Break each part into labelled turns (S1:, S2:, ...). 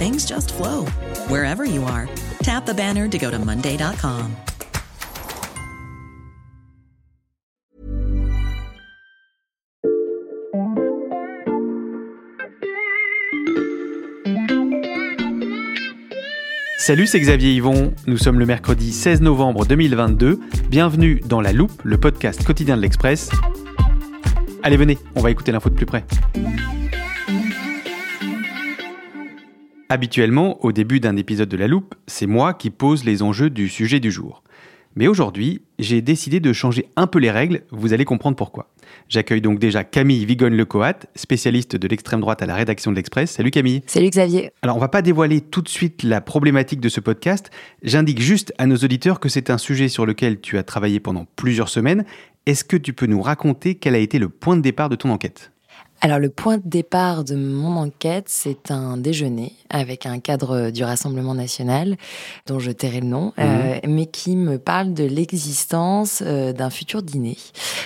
S1: things just flow wherever you are. Tap the banner to go to Monday.com.
S2: Salut, c'est Xavier Yvon. Nous sommes le mercredi 16 novembre 2022. Bienvenue dans La Loupe, le podcast quotidien de l'Express. Allez, venez, on va écouter l'info de plus près. Habituellement, au début d'un épisode de La Loupe, c'est moi qui pose les enjeux du sujet du jour. Mais aujourd'hui, j'ai décidé de changer un peu les règles, vous allez comprendre pourquoi. J'accueille donc déjà Camille Vigogne-Lecoat, spécialiste de l'extrême droite à la rédaction de l'Express. Salut Camille.
S3: Salut Xavier.
S2: Alors on va pas dévoiler tout de suite la problématique de ce podcast, j'indique juste à nos auditeurs que c'est un sujet sur lequel tu as travaillé pendant plusieurs semaines. Est-ce que tu peux nous raconter quel a été le point de départ de ton enquête?
S3: Alors le point de départ de mon enquête, c'est un déjeuner avec un cadre du Rassemblement national, dont je tairai le nom, euh, mhm. mais qui me parle de l'existence euh, d'un futur dîner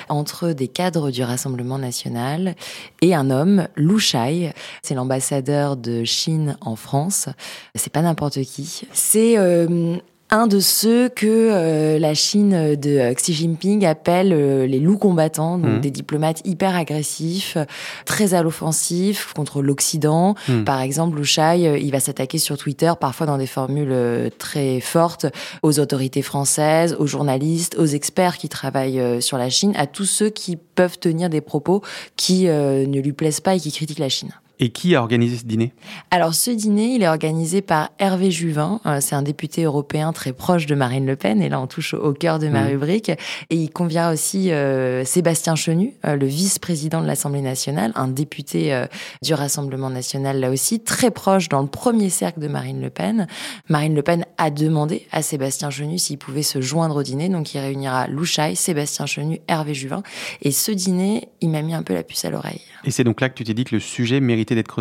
S3: entre des cadres du Rassemblement national et un homme, Lou Shai. C'est l'ambassadeur de Chine en France. C'est pas n'importe qui. C'est euh, un de ceux que euh, la Chine de Xi Jinping appelle euh, les loups combattants, donc mmh. des diplomates hyper agressifs, très à l'offensif contre l'Occident. Mmh. Par exemple, Lu Shai, euh, il va s'attaquer sur Twitter, parfois dans des formules très fortes, aux autorités françaises, aux journalistes, aux experts qui travaillent sur la Chine, à tous ceux qui peuvent tenir des propos qui ne lui plaisent pas et qui critiquent la Chine.
S2: Et qui a organisé ce dîner?
S3: Alors ce dîner, il est organisé par Hervé Juvin. Euh, c'est un député européen très proche de Marine Le Pen. Et là, on touche au cœur de ma mmh. rubrique. Et il convient aussi euh, Sébastien Chenu, euh, le vice-président de l'Assemblée nationale, un député du Rassemblement national là aussi, très proche dans le premier cercle de Marine Le Pen. Marine Le Pen a demandé à Sébastien Chenu s'il pouvait se joindre au dîner. Donc il réunira Louchaï, Sébastien Chenu, Hervé Juvin. Et ce dîner, il m'a mis un peu la puce à l'oreille.
S2: Et c'est donc là que tu t'es dit que le sujet mérite d'être.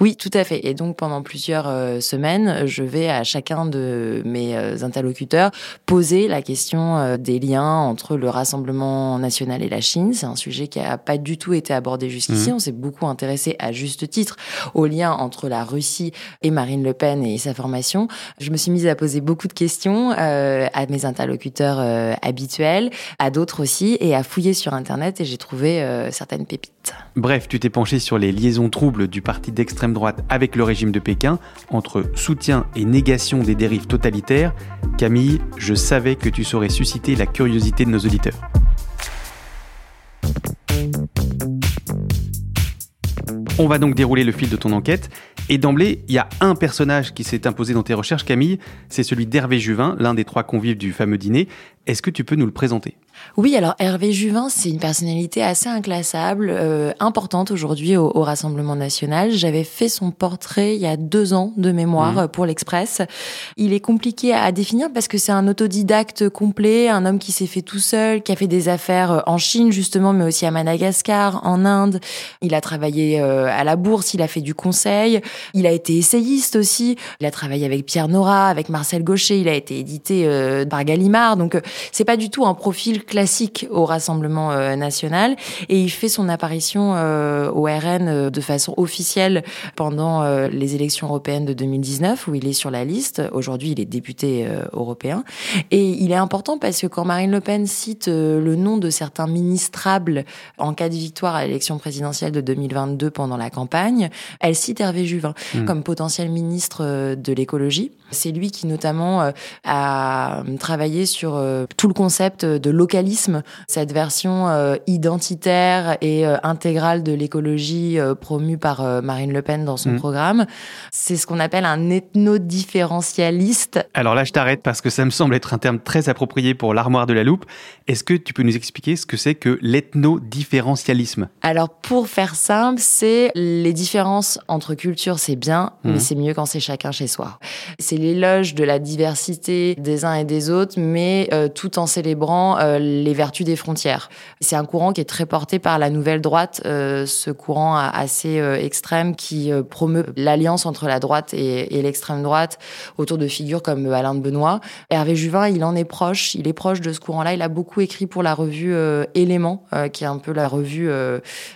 S3: Oui, tout à fait. Et donc pendant plusieurs euh, semaines, je vais à chacun de mes euh, interlocuteurs poser la question euh, des liens entre le Rassemblement national et la Chine. C'est un sujet qui n'a pas du tout été abordé jusqu'ici. Mmh. On s'est beaucoup intéressé à juste titre aux liens entre la Russie et Marine Le Pen et sa formation. Je me suis mise à poser beaucoup de questions à mes interlocuteurs habituels, à d'autres aussi, et à fouiller sur Internet et j'ai trouvé certaines pépites.
S2: Bref, tu t'es penché sur les liaisons troubles du parti d'extrême droite avec le régime de Pékin, entre soutien et négation des dérives totalitaires, Camille, je savais que tu saurais susciter la curiosité de nos auditeurs. On va donc dérouler le fil de ton enquête. Et d'emblée, il y a un personnage qui s'est imposé dans tes recherches, Camille. C'est celui d'Hervé Juvin, l'un des trois convives du fameux dîner. Est-ce que tu peux nous le présenter?
S3: Oui, alors Hervé Juvin, c'est une personnalité assez inclassable, euh, importante aujourd'hui au, Rassemblement national. J'avais fait son portrait il y a deux ans de mémoire mmh. pour l'Express. Il est compliqué à définir parce que c'est un autodidacte complet, un homme qui s'est fait tout seul, qui a fait des affaires euh, en Chine justement, mais aussi à Madagascar, en Inde. Il a travaillé euh, à la bourse, il a fait du conseil, il a été essayiste aussi. Il a travaillé avec Pierre Nora, avec Marcel Gaucher, il a été édité par Gallimard. Donc c'est pas du tout un profil classique au Rassemblement national et il fait son apparition au RN de façon officielle pendant les élections européennes de 2019 où il est sur la liste. Aujourd'hui, il est député européen et il est important parce que quand Marine Le Pen cite le nom de certains ministrables en cas de victoire à l'élection présidentielle de 2022 pendant la campagne, elle cite Hervé Juvin hmm. comme potentiel ministre euh, de l'écologie. C'est lui qui notamment euh, a travaillé sur euh, tout le concept de localisme, cette version identitaire et intégrale de l'écologie promue par Marine Le Pen dans son hmm. programme. C'est ce qu'on appelle un ethno-différentialiste.
S2: Alors là, je t'arrête parce que ça me semble être un terme très approprié pour l'armoire de la loupe. Est-ce que tu peux nous expliquer ce que c'est que l'ethno-différentialisme?
S3: Alors pour faire simple, c'est les différences entre cultures, c'est bien, mais mhm. c'est mieux quand c'est chacun chez soi. C'est l'éloge de la diversité des uns et des autres, mais euh, tout en célébrant euh, les vertus des frontières. C'est un courant qui est très porté par la nouvelle droite, euh, ce courant assez extrême qui promeut l'alliance entre la droite et, et l'extrême droite autour de figures comme Alain de Benoît. Hervé Juvin, il en est proche, il est proche de ce courant-là. Il a beaucoup écrit pour la revue Éléments, qui est un peu la revue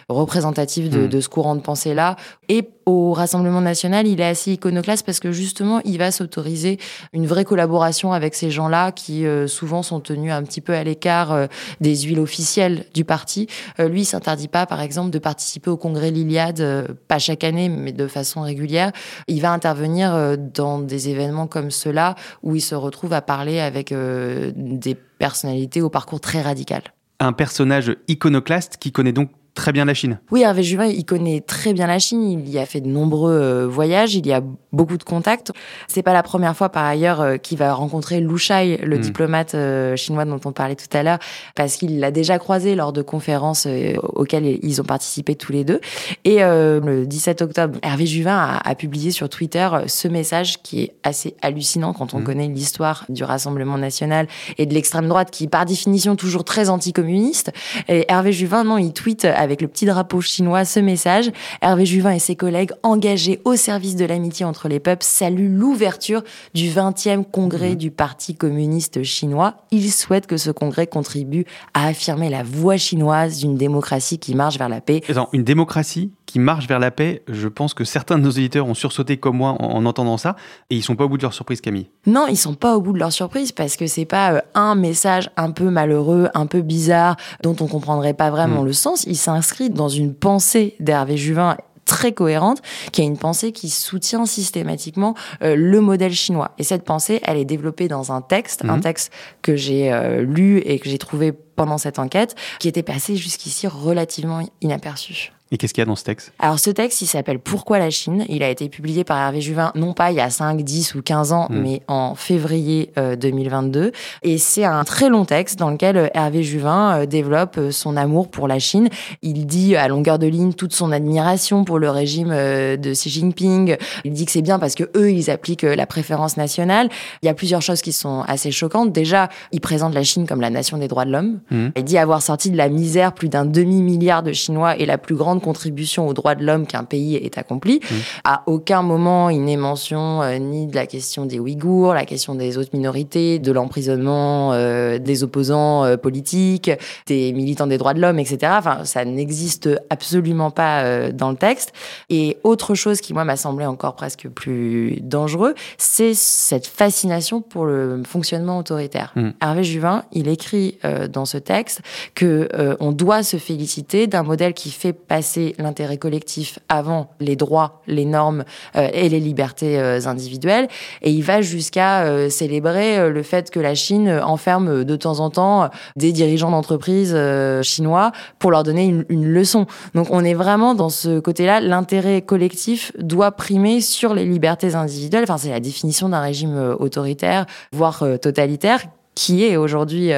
S3: représentative de, hmm. de ce courant de pensée-là. Et au Rassemblement national, il est assez iconoclaste parce que justement, il va s'autoriser une vraie collaboration avec ces gens-là qui euh, souvent sont tenus un petit peu à l'écart euh, des huiles officielles du parti. Euh, lui, il s'interdit pas, par exemple, de participer au congrès Liliade, pas chaque année, mais de façon régulière. Il va intervenir dans des événements comme ceux-là où il se retrouve à parler avec des personnalités au parcours très radical.
S2: Un personnage iconoclaste qui connaît donc très bien la Chine.
S3: Oui, Hervé Juvin, il connaît très bien la Chine. Il y a fait de nombreux euh, voyages. Il y a beaucoup de contacts. C'est pas la première fois, par ailleurs, euh, qu'il va rencontrer Lu Shai, le hmm. diplomate euh, chinois dont on parlait tout à l'heure, parce qu'il l'a déjà croisé lors de conférences auxquelles ils ont participé tous les deux. Et le 17 octobre, Hervé Juvin a, publié sur Twitter ce message qui est assez hallucinant quand on hmm. connaît l'histoire du Rassemblement national et de l'extrême droite, qui par définition toujours très anticommuniste. Et Hervé Juvin, non, il tweet avec le petit drapeau chinois ce message. Hervé Juvin et ses collègues engagés au service de l'amitié entre les peuples saluent l'ouverture du 20e congrès mhm. du Parti communiste chinois. Ils souhaitent que ce congrès contribue à affirmer la voie chinoise d'une démocratie qui marche vers la paix.
S2: une démocratie qui marche vers la paix, je pense que certains de nos éditeurs ont sursauté comme moi en, entendant ça, et ils sont pas au bout de leur surprise, Camille.
S3: Non, ils sont pas au bout de leur surprise parce que c'est pas euh, un message un peu malheureux, un peu bizarre, dont on comprendrait pas vraiment hmm. le sens. Il s'inscrit dans une pensée d'Hervé Juvin très cohérente, qui a une pensée qui soutient systématiquement euh, le modèle chinois. Et cette pensée, elle est développée dans un texte, un hmm. texte que j'ai euh, lu et que j'ai trouvé pendant cette enquête, qui était passé jusqu'ici relativement inaperçu.
S2: Et qu'est-ce qu'il y a dans ce texte?
S3: Alors ce texte, il s'appelle Pourquoi la Chine? Il a été publié par Hervé Juvin, non pas il y a 5, 10 ou 15 ans, hmm. mais en février 2022. Euh, et c'est un très long texte dans lequel euh, Hervé Juvin euh, développe son amour pour la Chine. Il dit à longueur de ligne toute son admiration pour le régime de Xi Jinping. Il dit que c'est bien parce que eux, ils appliquent la préférence nationale. Il y a plusieurs choses qui sont assez choquantes. Déjà, il présente la Chine comme la nation des droits de l'homme. Hmm. Il dit avoir sorti de la misère plus d'un demi-milliard de Chinois et la plus grande contribution aux droits de l'homme qu'un pays ait accompli. Mmh. À aucun moment, il n'est mention euh, ni de la question des Ouïghours, la question des autres minorités, de l'emprisonnement euh, des opposants euh, politiques, des militants des droits de l'homme, etc. Enfin, ça n'existe absolument pas dans le texte. Et autre chose qui, moi, m'a semblé encore presque plus dangereux, c'est cette fascination pour le fonctionnement autoritaire. Mmh. Hervé Juvin, il écrit dans ce texte que on doit se féliciter d'un modèle qui fait passer l'intérêt collectif avant les droits, les normes euh, et les libertés euh, individuelles. Et il va jusqu'à euh, célébrer le fait que la Chine enferme de temps en temps des dirigeants d'entreprises chinois pour leur donner une, une, leçon. Donc on est vraiment dans ce côté-là, l'intérêt collectif doit primer sur les libertés individuelles. Enfin, c'est la définition d'un régime autoritaire, voire totalitaire qui est aujourd'hui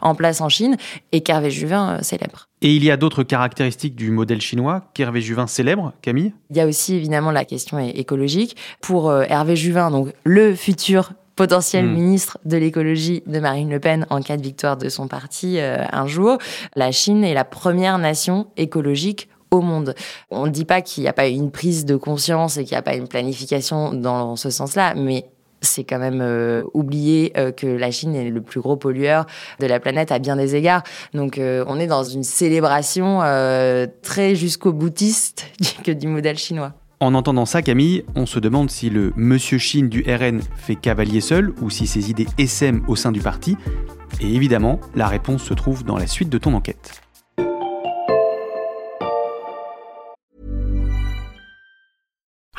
S3: en place en Chine et qu'Hervé Juvin célèbre.
S2: Et il y a d'autres caractéristiques du modèle chinois qu'Hervé Juvin célèbre, Camille?
S3: Il y a aussi évidemment la question écologique. Pour euh, Hervé Juvin, donc le futur potentiel hmm. ministre de l'écologie de Marine Le Pen en cas de victoire de son parti euh, un jour, la Chine est la première nation écologique au monde. On ne dit pas qu'il n'y a pas une prise de conscience et qu'il n'y a pas une planification dans ce sens-là, mais c'est quand même euh, oublier euh, que la Chine est le plus gros pollueur de la planète à bien des égards. Donc euh, on est dans une célébration très jusqu'au boutiste que du modèle chinois.
S2: En entendant ça, Camille, on se demande si le monsieur Chine du RN fait cavalier seul ou si ses idées SM au sein du parti. Et évidemment, la réponse se trouve dans la suite de ton enquête.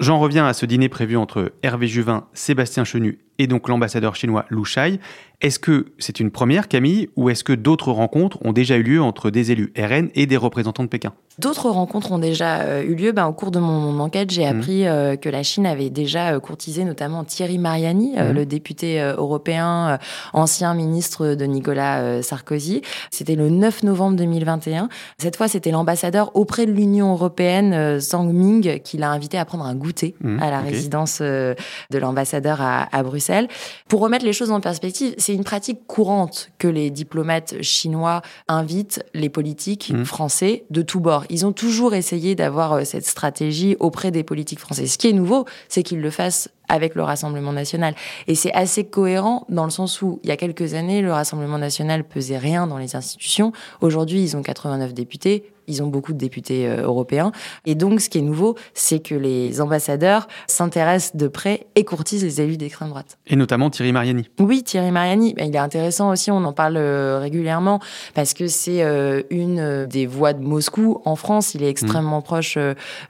S2: J'en reviens à ce dîner prévu entre Hervé Juvin, Sébastien Chenu et donc l'ambassadeur chinois Lu Shai. Est-ce que c'est une première, Camille, ou est-ce que d'autres rencontres ont déjà eu lieu entre des élus RN et des représentants de Pékin?
S3: D'autres rencontres ont déjà euh, eu lieu. Ben, au cours de mon, enquête, j'ai mmh. appris euh, que la Chine avait déjà euh, courtisé notamment Thierry Mariani, mmh. le député européen, ancien ministre de Nicolas Sarkozy. C'était le 9 novembre 2021. Cette fois, c'était l'ambassadeur auprès de l'Union européenne, Zhang Ming, qui l'a invité à prendre un goûter mmh, à la résidence de l'ambassadeur à, à Bruxelles. Pour remettre les choses en perspective, c'est une pratique courante que les diplomates chinois invitent les politiques mmh. français de tous bords. Ils ont toujours essayé d'avoir euh, cette stratégie auprès des politiques français. Ce qui est nouveau, c'est qu'ils le fassent avec le Rassemblement national. Et c'est assez cohérent dans le sens où, il y a quelques années, le Rassemblement national pesait rien dans les institutions. Aujourd'hui, ils ont 89 députés. Ils ont beaucoup de députés euh, européens. Et donc, ce qui est nouveau, c'est que les ambassadeurs s'intéressent de près et courtisent les élus d'extrême droite.
S2: Et notamment Thierry Mariani.
S3: Oui, Thierry Mariani. Ben, il est intéressant aussi, on en parle euh, régulièrement, parce que c'est euh, une des voix de Moscou en France. Il est extrêmement mmh. proche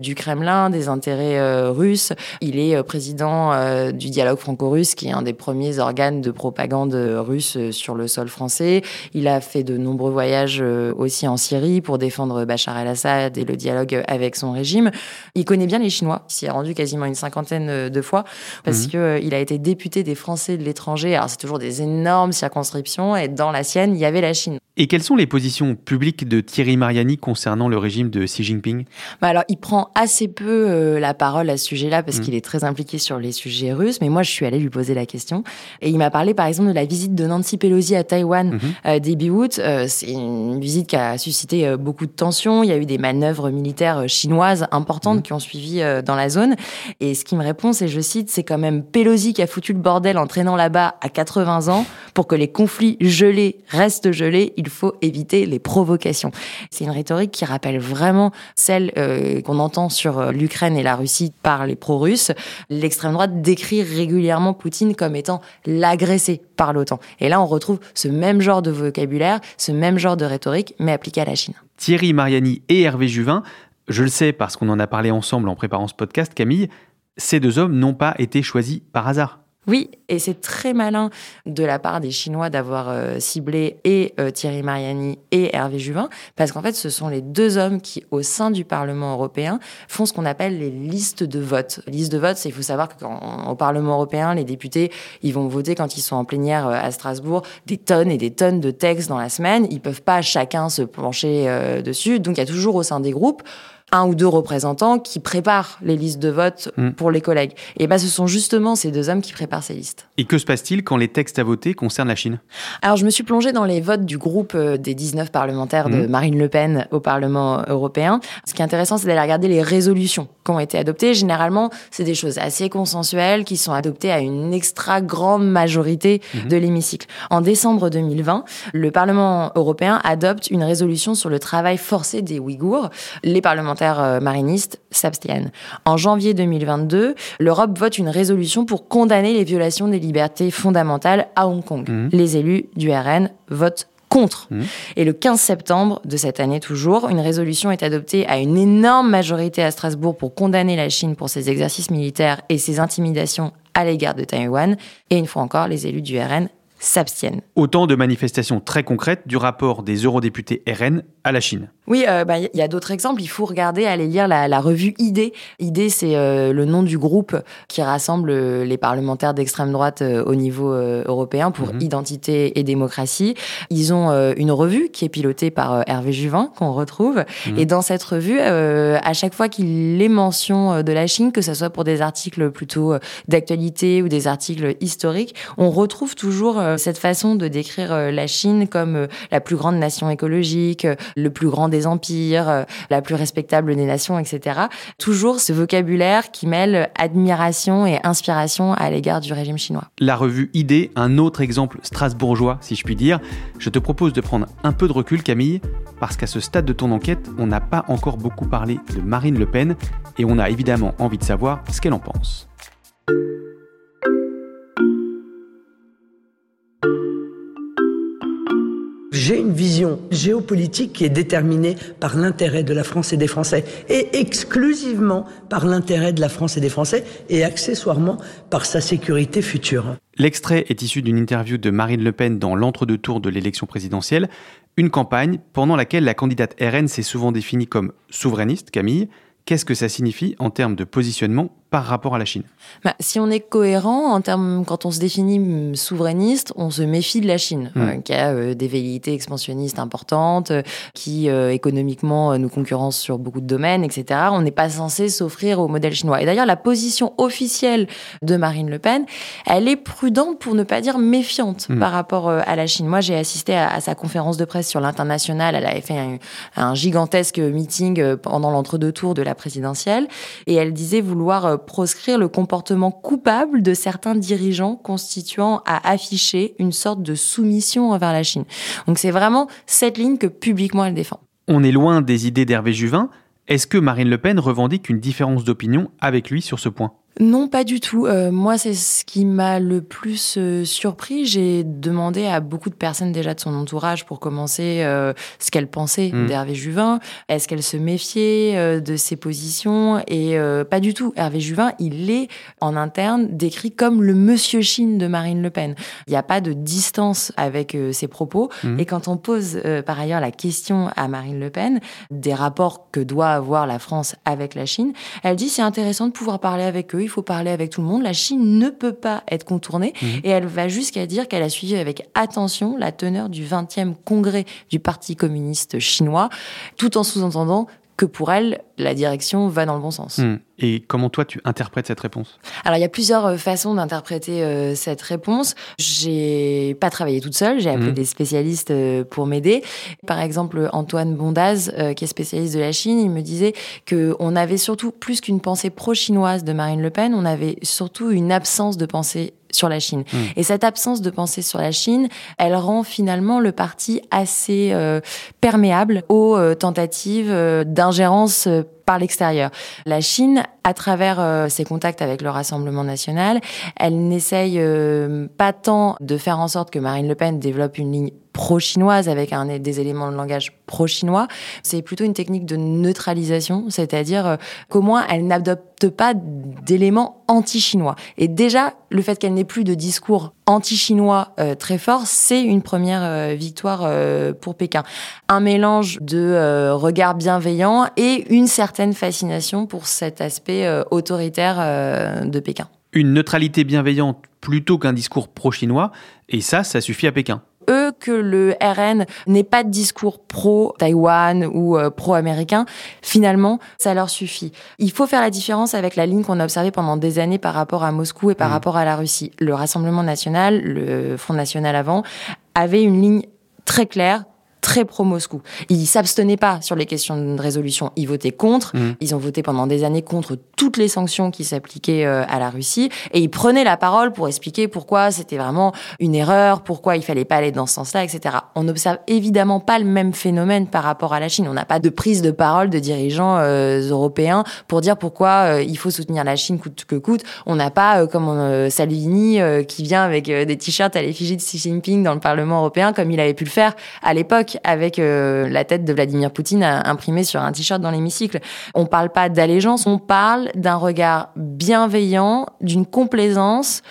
S3: du Kremlin, des intérêts russes. Il est président du dialogue franco-russe, qui est un des premiers organes de propagande russe sur le sol français. Il a fait de nombreux voyages aussi en Syrie pour défendre Bachar el-Assad et le dialogue avec son régime. Il connaît bien les Chinois. Il s'y est rendu quasiment une cinquantaine de fois parce mhm. qu'il euh, a été député des Français de l'étranger. Alors, c'est toujours des énormes circonscriptions et dans la sienne, il y avait la Chine.
S2: Et quelles sont les positions publiques de Thierry Mariani concernant le régime de Xi Jinping?
S3: Bah Alors, il prend assez peu euh, la parole à ce sujet-là parce mhm. qu'il est très impliqué sur les sujets russes. Mais moi, je suis allée lui poser la question. Et il m'a parlé, par exemple, de la visite de Nancy Pelosi à Taïwan mhm. euh, début août. c'est une visite qui a suscité beaucoup de tensions il y a eu des manœuvres militaires chinoises importantes mmh. qui ont suivi euh, dans la zone. Et ce qui me répond, c'est, je cite, c'est quand même Pelosi qui a foutu le bordel en traînant là-bas à 80 ans. Pour que les conflits gelés restent gelés, il faut éviter les provocations. C'est une rhétorique qui rappelle vraiment celle euh, qu'on entend sur euh, l'Ukraine et la Russie par les pro-russes. L'extrême droite décrit régulièrement Poutine comme étant l'agressé par l'OTAN. Et là, on retrouve ce même genre de vocabulaire, ce même genre de rhétorique, mais appliqué à la Chine.
S2: Thierry Mariani et Hervé Juvin, je le sais parce qu'on en a parlé ensemble en préparant ce podcast, Camille, ces deux hommes n'ont pas été choisis par hasard.
S3: Oui, et c'est très malin de la part des Chinois d'avoir euh, ciblé et euh, Thierry Mariani et Hervé Juvin, parce qu'en fait, ce sont les deux hommes qui, au sein du Parlement européen, font ce qu'on appelle les listes de vote. Liste de vote, c'est il faut savoir qu'au Parlement européen, les députés, ils vont voter quand ils sont en plénière euh, à Strasbourg des tonnes et des tonnes de textes dans la semaine. Ils peuvent pas chacun se pencher dessus, donc il y a toujours au sein des groupes un ou deux représentants qui préparent les listes de vote hmm. pour les collègues. Et ben, ce sont justement ces deux hommes qui préparent ces listes.
S2: Et que se passe-t-il quand les textes à voter concernent la Chine?
S3: Alors, je me suis plongée dans les votes du groupe euh, des 19 parlementaires de hmm. Marine Le Pen au Parlement européen. Ce qui est intéressant, c'est d'aller regarder les résolutions qui ont été adoptées. Généralement, c'est des choses assez consensuelles qui sont adoptées à une extra grande majorité hmm. de l'hémicycle. En décembre 2020, le Parlement européen adopte une résolution sur le travail forcé des Ouïghours. Les parlementaires euh, marinistes s'abstiennent. En janvier 2022, l'Europe vote une résolution pour condamner les violations des libertés fondamentales à Hong Kong. Mmh. Les élus du RN votent contre. Mmh. Et le 15 septembre de cette année toujours, une résolution est adoptée à une énorme majorité à Strasbourg pour condamner la Chine pour ses exercices militaires et ses intimidations à l'égard de Taïwan. Et une fois encore, les élus du RN s'abstiennent.
S2: Autant de manifestations très concrètes du rapport des eurodéputés RN à la Chine.
S3: Oui, il euh, bah, y a d'autres exemples. Il faut regarder, aller lire la, revue ID. ID, c'est euh, le nom du groupe qui rassemble euh, les parlementaires d'extrême droite au niveau européen pour mhm. identité et démocratie. Ils ont une revue qui est pilotée par Hervé Juvin, qu'on retrouve. Mhm. Et dans cette revue, à chaque fois qu'il est mention de la Chine, que ce soit pour des articles plutôt d'actualité ou des articles historiques, on retrouve toujours cette façon de décrire la Chine comme la plus grande nation écologique, le plus grand des empires, euh, la plus respectable des nations, etc. Toujours ce vocabulaire qui mêle admiration et inspiration à l'égard du régime chinois.
S2: La revue ID, un autre exemple strasbourgeois, si je puis dire. Je te propose de prendre un peu de recul, Camille, parce qu'à ce stade de ton enquête, on n'a pas encore beaucoup parlé de Marine Le Pen et on a évidemment envie de savoir ce qu'elle en pense.
S4: J'ai une vision géopolitique qui est déterminée par l'intérêt de la France et des Français, et exclusivement par l'intérêt de la France et des Français, et accessoirement par sa sécurité future.
S2: L'extrait est issu d'une interview de Marine Le Pen dans l'entre-deux tours de l'élection présidentielle, une campagne pendant laquelle la candidate RN s'est souvent définie comme souverainiste, Camille. Qu'est-ce que ça signifie en termes de positionnement par rapport à la Chine
S3: bah, Si on est cohérent en termes, quand on se définit souverainiste, on se méfie de la Chine, hmm. euh, qui a euh, des velléités expansionnistes importantes, euh, qui économiquement nous concurrence sur beaucoup de domaines, etc. On n'est pas censé s'offrir au modèle chinois. Et d'ailleurs, la position officielle de Marine Le Pen, elle est prudente pour ne pas dire méfiante hmm. par rapport à la Chine. Moi, j'ai assisté à, sa conférence de presse sur l'international. Elle avait fait un, un gigantesque meeting pendant l'entre-deux tours de la présidentielle, et elle disait vouloir proscrire le comportement coupable de certains dirigeants constituant à afficher une sorte de soumission envers la Chine. Donc c'est vraiment cette ligne que publiquement elle défend.
S2: On est loin des idées d'Hervé Juvin. Est-ce que Marine Le Pen revendique une différence d'opinion avec lui sur ce point?
S3: Non, pas du tout. Euh, moi, c'est ce qui m'a le plus euh, surpris. J'ai demandé à beaucoup de personnes déjà de son entourage, pour commencer, euh, ce qu'elles pensaient mmh. d'Hervé Juvin. Est-ce qu'elles se méfiaient de ses positions? Et pas du tout. Hervé Juvin, il est en interne décrit comme le Monsieur Chine de Marine Le Pen. Il n'y a pas de distance avec ses propos. Mmh. Et quand on pose par ailleurs la question à Marine Le Pen des rapports que doit avoir la France avec la Chine, elle dit c'est intéressant de pouvoir parler avec eux il faut parler avec tout le monde. La Chine ne peut pas être contournée. Mhm. Et elle va jusqu'à dire qu'elle a suivi avec attention la teneur du 20e congrès du Parti communiste chinois, tout en sous-entendant que pour elle, la direction va dans le bon sens. Hmm.
S2: Et comment toi tu interprètes cette réponse?
S3: Alors il y a plusieurs euh, façons d'interpréter euh, cette réponse. J'ai pas travaillé toute seule, j'ai appelé hmm. des spécialistes euh, pour m'aider. Par exemple Antoine Bondaz, qui est spécialiste de la Chine, il me disait que on avait surtout plus qu'une pensée pro-chinoise de Marine Le Pen, on avait surtout une absence de pensée sur la Chine. Hmm. Et cette absence de pensée sur la Chine, elle rend finalement le parti assez euh, perméable aux euh, tentatives euh, d'ingérence par l'extérieur. La Chine, à travers ses contacts avec le Rassemblement national, elle n'essaye pas tant de faire en sorte que Marine Le Pen développe une ligne pro-chinoise avec des éléments de langage pro-chinois. C'est plutôt une technique de neutralisation, c'est-à-dire euh, qu'au moins elle n'adopte pas d'éléments anti-chinois. Et déjà, le fait qu'elle n'ait plus de discours anti-chinois euh, très fort, c'est une première euh, victoire pour Pékin. Un mélange de regard bienveillant et une certaine fascination pour cet aspect autoritaire de Pékin.
S2: Une neutralité bienveillante plutôt qu'un discours pro-chinois, et ça, ça suffit à Pékin
S3: eux que le RN n'ait pas de discours pro-Taïwan ou euh, pro-américain, finalement, ça leur suffit. Il faut faire la différence avec la ligne qu'on a observée pendant des années par rapport à Moscou et par mmh. rapport à la Russie. Le Rassemblement national, le Front national avant, avait une ligne très claire, très pro-Moscou. Ils s'abstenaient pas sur les questions de résolution, ils votaient contre. Mmh. Ils ont voté pendant des années contre toutes les sanctions qui s'appliquaient euh, à la Russie et ils prenaient la parole pour expliquer pourquoi c'était vraiment une erreur, pourquoi il fallait pas aller dans ce sens-là, etc. On n'observe évidemment pas le même phénomène par rapport à la Chine. On n'a pas de prise de parole de dirigeants euh, européens pour dire pourquoi euh, il faut soutenir la Chine coûte que coûte. On n'a pas comme Salvini qui vient avec des t-shirts à l'effigie de Xi Jinping dans le Parlement européen comme il avait pu le faire à l'époque avec euh, la tête de Vladimir Poutine imprimée sur un t-shirt dans l'hémicycle. On parle pas d'allégeance, on parle d'un regard bienveillant, d'une complaisance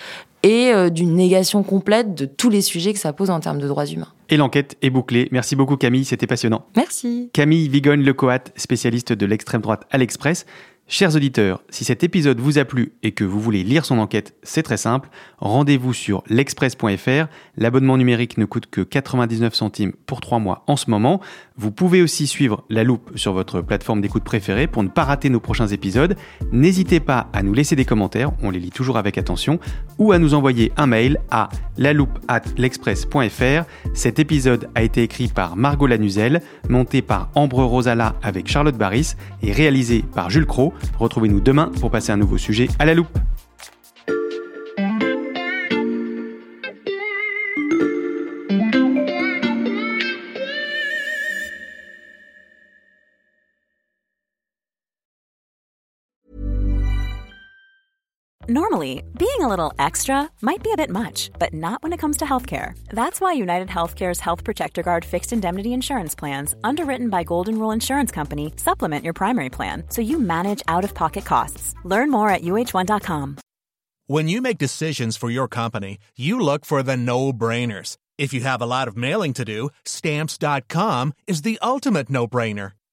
S3: et euh, d'une négation complète de tous les sujets que ça pose en termes de droits humains.
S2: Et l'enquête est bouclée. Merci beaucoup Camille, c'était passionnant.
S3: Merci.
S2: Camille Vigogne-Lecoat, spécialiste de l'extrême droite à l'Express. Chers auditeurs, si cet épisode vous a plu et que vous voulez lire son enquête, c'est très simple. Rendez-vous sur l'express.fr. L'abonnement numérique ne coûte que 99 centimes pour 3 mois en ce moment. Vous pouvez aussi suivre La Loupe sur votre plateforme d'écoute préférée pour ne pas rater nos prochains épisodes. N'hésitez pas à nous laisser des commentaires, on les lit toujours avec attention, ou à nous envoyer un mail à l'express.fr. Cet épisode a été écrit par Margot Lanuzel, monté par Ambre Rosala avec Charlotte Barris et réalisé par Jules Cro. Retrouvez-nous demain pour passer un nouveau sujet à la loupe.
S5: Normally, being a little extra might be a bit much, but not when it comes to healthcare. That's why United Healthcare's Health Protector Guard fixed indemnity insurance plans, underwritten by Golden Rule Insurance Company, supplement your primary plan so you manage out of pocket costs. Learn more at uh1.com.
S6: When you make decisions for your company, you look for the no brainers. If you have a lot of mailing to do, stamps.com is the ultimate no brainer.